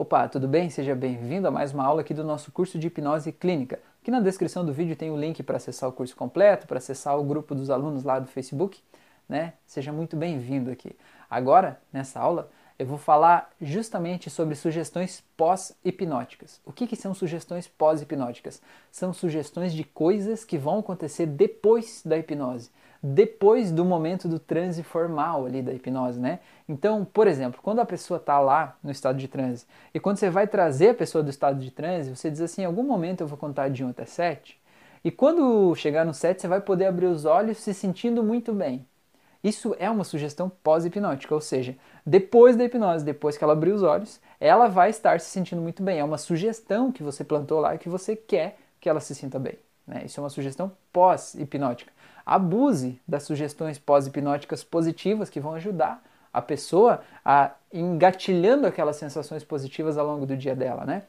Opa, tudo bem? Seja bem-vindo a mais uma aula aqui do nosso curso de hipnose clínica. Aqui na descrição do vídeo tem o link para acessar o curso completo, para acessar o grupo dos alunos lá do Facebook, né? Seja muito bem-vindo aqui. Agora, nessa aula, eu vou falar justamente sobre sugestões pós-hipnóticas. O que, que são sugestões pós-hipnóticas? São sugestões de coisas que vão acontecer depois da hipnose depois do momento do transe formal ali da hipnose, né? Então, por exemplo, quando a pessoa está lá no estado de transe e quando você vai trazer a pessoa do estado de transe, você diz assim, em algum momento eu vou contar de 1 até 7 e quando chegar no 7 você vai poder abrir os olhos se sentindo muito bem. Isso é uma sugestão pós-hipnótica, ou seja, depois da hipnose, depois que ela abrir os olhos, ela vai estar se sentindo muito bem. É uma sugestão que você plantou lá e que você quer que ela se sinta bem. Né? Isso é uma sugestão pós-hipnótica abuse das sugestões pós-hipnóticas positivas que vão ajudar a pessoa a engatilhando aquelas sensações positivas ao longo do dia dela, né?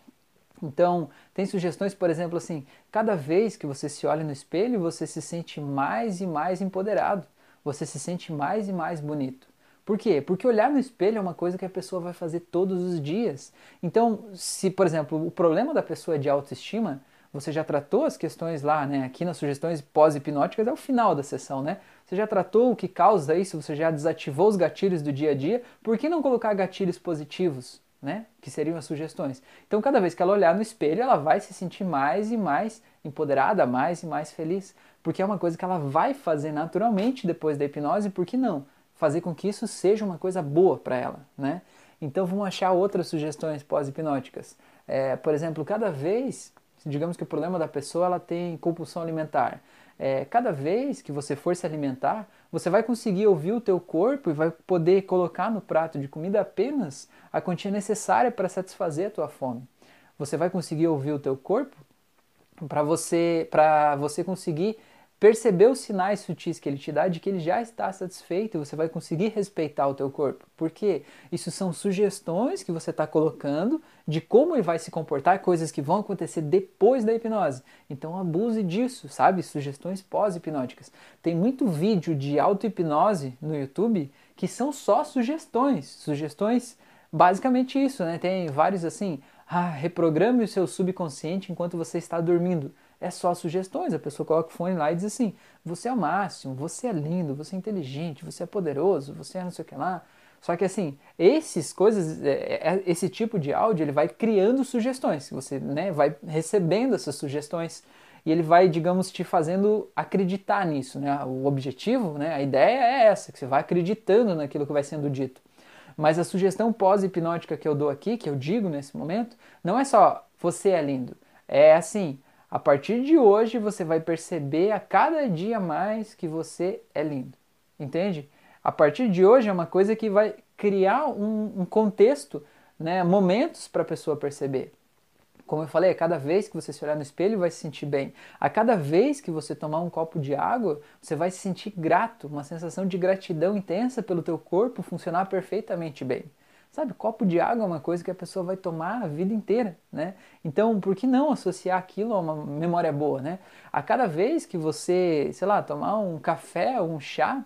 Então, tem sugestões, por exemplo, assim, cada vez que você se olha no espelho, você se sente mais e mais empoderado, você se sente mais e mais bonito. Por quê? Porque olhar no espelho é uma coisa que a pessoa vai fazer todos os dias. Então, se, por exemplo, o problema da pessoa é de autoestima, você já tratou as questões lá, né? Aqui nas sugestões pós-hipnóticas é o final da sessão, né? Você já tratou o que causa isso, você já desativou os gatilhos do dia a dia, por que não colocar gatilhos positivos, né? Que seriam as sugestões. Então, cada vez que ela olhar no espelho, ela vai se sentir mais e mais empoderada, mais e mais feliz, porque é uma coisa que ela vai fazer naturalmente depois da hipnose, por que não? Fazer com que isso seja uma coisa boa para ela, né? Então, vamos achar outras sugestões pós-hipnóticas. É, por exemplo, cada vez digamos que o problema da pessoa ela tem compulsão alimentar. É, cada vez que você for se alimentar, você vai conseguir ouvir o teu corpo e vai poder colocar no prato de comida apenas a quantia necessária para satisfazer a tua fome. Você vai conseguir ouvir o teu corpo para você para você conseguir perceber os sinais sutis que ele te dá de que ele já está satisfeito e você vai conseguir respeitar o teu corpo. Porque isso são sugestões que você está colocando de como ele vai se comportar, coisas que vão acontecer depois da hipnose. Então abuse disso, sabe? Sugestões pós-hipnóticas. Tem muito vídeo de auto-hipnose no YouTube que são só sugestões. Sugestões, basicamente isso, né? Tem vários assim, ah, reprograme o seu subconsciente enquanto você está dormindo é só sugestões. A pessoa coloca o fone lá e diz assim: você é o máximo, você é lindo, você é inteligente, você é poderoso, você é não sei o que lá. Só que assim, esses coisas, é, é, esse tipo de áudio, ele vai criando sugestões. Você né, vai recebendo essas sugestões e ele vai, digamos, te fazendo acreditar nisso. Né? O objetivo, né, a ideia é essa, que você vai acreditando naquilo que vai sendo dito. Mas a sugestão pós-hipnótica que eu dou aqui, que eu digo nesse momento, não é só você é lindo. É assim, a partir de hoje você vai perceber a cada dia mais que você é lindo. Entende? A partir de hoje é uma coisa que vai criar um, um contexto, né, momentos para a pessoa perceber. Como eu falei, a cada vez que você se olhar no espelho vai se sentir bem. A cada vez que você tomar um copo de água, você vai se sentir grato, uma sensação de gratidão intensa pelo teu corpo funcionar perfeitamente bem. Sabe, copo de água é uma coisa que a pessoa vai tomar a vida inteira, né? Então, por que não associar aquilo a uma memória boa, né? A cada vez que você, sei lá, tomar um café ou um chá,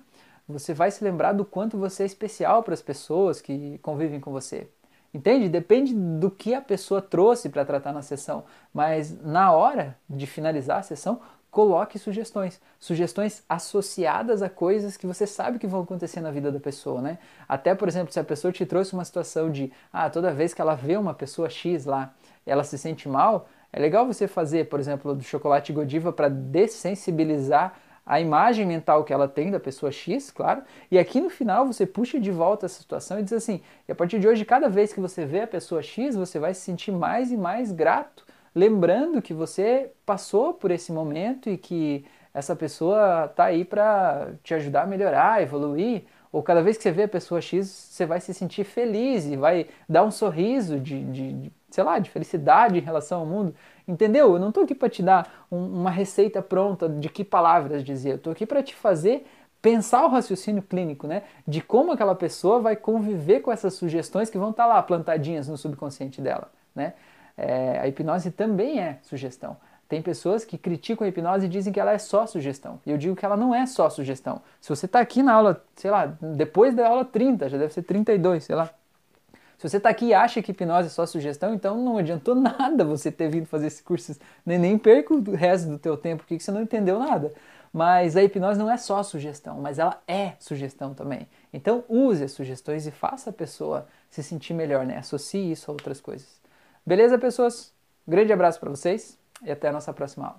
você vai se lembrar do quanto você é especial para as pessoas que convivem com você. Entende? Depende do que a pessoa trouxe para tratar na sessão, mas na hora de finalizar a sessão, coloque sugestões, sugestões associadas a coisas que você sabe que vão acontecer na vida da pessoa, né? Até, por exemplo, se a pessoa te trouxe uma situação de, ah, toda vez que ela vê uma pessoa X lá, ela se sente mal, é legal você fazer, por exemplo, do chocolate Godiva para dessensibilizar a imagem mental que ela tem da pessoa X, claro, e aqui no final você puxa de volta essa situação e diz assim: e a partir de hoje, cada vez que você vê a pessoa X, você vai se sentir mais e mais grato lembrando que você passou por esse momento e que essa pessoa está aí para te ajudar a melhorar, evoluir. Ou cada vez que você vê a pessoa X, você vai se sentir feliz e vai dar um sorriso de, de, de sei lá, de felicidade em relação ao mundo. Entendeu? Eu não estou aqui para te dar um, uma receita pronta de que palavras dizer. Eu estou aqui para te fazer pensar o raciocínio clínico, né? De como aquela pessoa vai conviver com essas sugestões que vão estar tá lá plantadinhas no subconsciente dela, né? É, a hipnose também é sugestão. Tem pessoas que criticam a hipnose e dizem que ela é só sugestão. E eu digo que ela não é só sugestão. Se você está aqui na aula, sei lá, depois da aula 30, já deve ser 32, sei lá. Se você está aqui e acha que hipnose é só sugestão, então não adiantou nada você ter vindo fazer esse curso, nem, nem perca o resto do teu tempo, porque você não entendeu nada. Mas a hipnose não é só sugestão, mas ela é sugestão também. Então use as sugestões e faça a pessoa se sentir melhor, né? Associe isso a outras coisas. Beleza, pessoas? Grande abraço para vocês e até a nossa próxima aula.